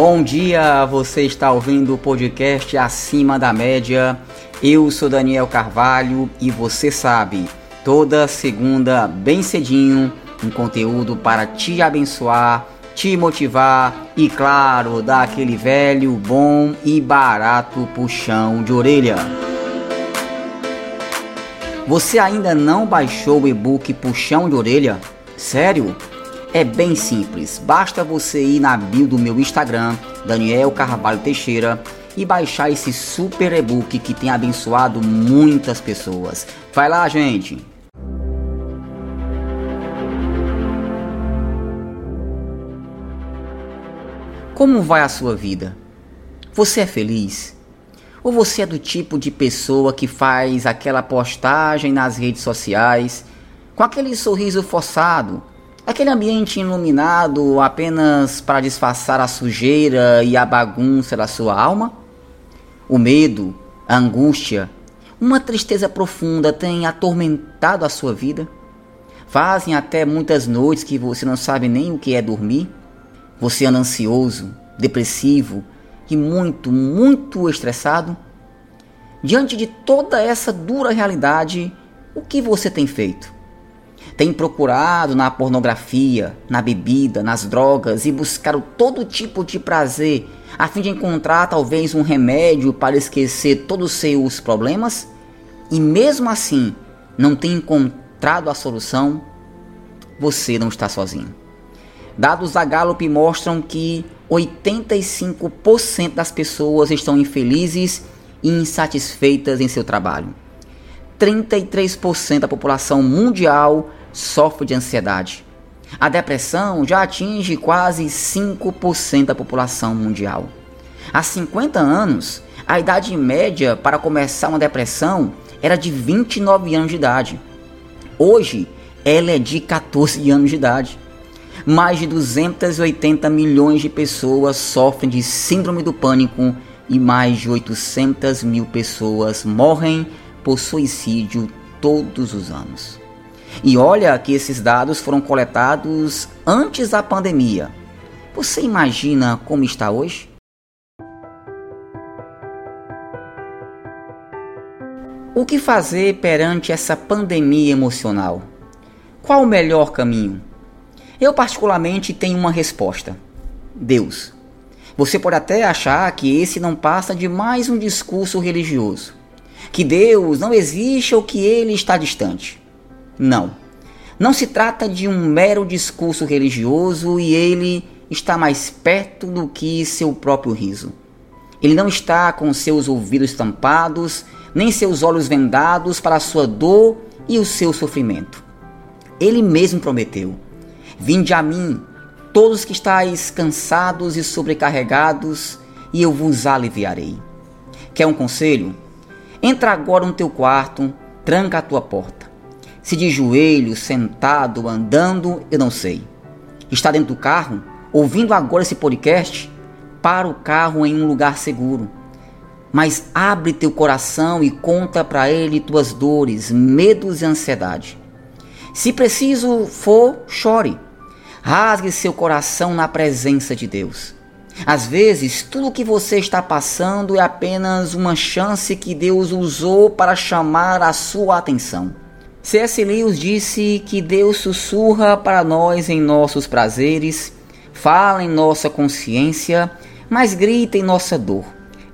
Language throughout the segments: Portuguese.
Bom dia, você está ouvindo o podcast Acima da Média. Eu sou Daniel Carvalho e você sabe, toda segunda, bem cedinho, um conteúdo para te abençoar, te motivar e, claro, dar aquele velho, bom e barato puxão de orelha. Você ainda não baixou o e-book Puxão de Orelha? Sério? É bem simples, basta você ir na bio do meu Instagram, Daniel Carvalho Teixeira, e baixar esse super e-book que tem abençoado muitas pessoas. Vai lá, gente! Como vai a sua vida? Você é feliz? Ou você é do tipo de pessoa que faz aquela postagem nas redes sociais com aquele sorriso forçado, aquele ambiente iluminado apenas para disfarçar a sujeira e a bagunça da sua alma? O medo, a angústia, uma tristeza profunda tem atormentado a sua vida? Fazem até muitas noites que você não sabe nem o que é dormir? Você anda ansioso, depressivo e muito, muito estressado? Diante de toda essa dura realidade, o que você tem feito? Tem procurado na pornografia, na bebida, nas drogas e buscado todo tipo de prazer a fim de encontrar talvez um remédio para esquecer todos os seus problemas? E mesmo assim não tem encontrado a solução? Você não está sozinho. Dados da Gallup mostram que 85% das pessoas estão infelizes e insatisfeitas em seu trabalho. 33% da população mundial sofre de ansiedade. A depressão já atinge quase 5% da população mundial. Há 50 anos, a idade média para começar uma depressão era de 29 anos de idade. Hoje, ela é de 14 anos de idade. Mais de 280 milhões de pessoas sofrem de síndrome do pânico e mais de 800 mil pessoas morrem por suicídio todos os anos. E olha que esses dados foram coletados antes da pandemia. Você imagina como está hoje? O que fazer perante essa pandemia emocional? Qual o melhor caminho? Eu, particularmente, tenho uma resposta: Deus. Você pode até achar que esse não passa de mais um discurso religioso, que Deus não existe ou que ele está distante. Não. Não se trata de um mero discurso religioso e ele está mais perto do que seu próprio riso. Ele não está com seus ouvidos tampados, nem seus olhos vendados para a sua dor e o seu sofrimento. Ele mesmo prometeu: Vinde a mim, todos que estáis cansados e sobrecarregados, e eu vos aliviarei. Quer um conselho? Entra agora no teu quarto, tranca a tua porta. Se de joelho, sentado, andando, eu não sei. Está dentro do carro, ouvindo agora esse podcast? Para o carro em um lugar seguro. Mas abre teu coração e conta para ele tuas dores, medos e ansiedade. Se preciso for, chore Rasgue seu coração na presença de Deus. Às vezes, tudo o que você está passando é apenas uma chance que Deus usou para chamar a sua atenção. C.S. Lewis disse que Deus sussurra para nós em nossos prazeres, fala em nossa consciência, mas grita em nossa dor.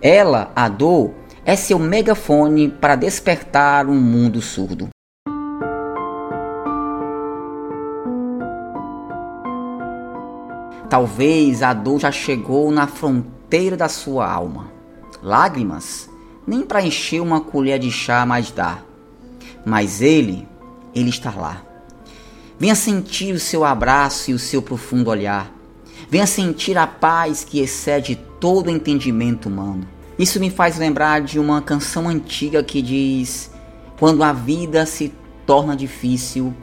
Ela, a dor, é seu megafone para despertar um mundo surdo. Talvez a dor já chegou na fronteira da sua alma. Lágrimas, nem para encher uma colher de chá mais dá. Mas ele, ele está lá. Venha sentir o seu abraço e o seu profundo olhar. Venha sentir a paz que excede todo entendimento humano. Isso me faz lembrar de uma canção antiga que diz: Quando a vida se torna difícil,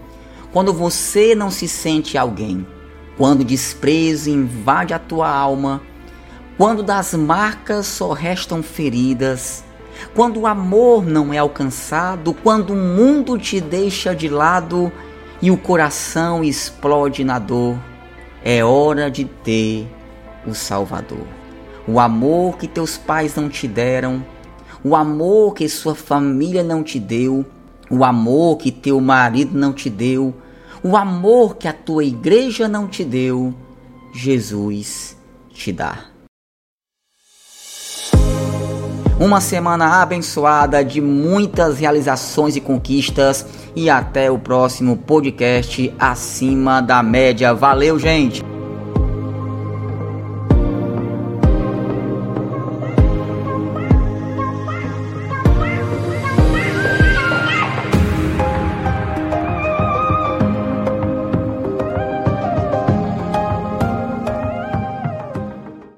quando você não se sente alguém, quando o desprezo invade a tua alma, quando das marcas só restam feridas, quando o amor não é alcançado, quando o mundo te deixa de lado e o coração explode na dor, é hora de ter o Salvador. O amor que teus pais não te deram, o amor que sua família não te deu, o amor que teu marido não te deu, o amor que a tua igreja não te deu, Jesus te dá. Uma semana abençoada de muitas realizações e conquistas e até o próximo podcast acima da média. Valeu, gente!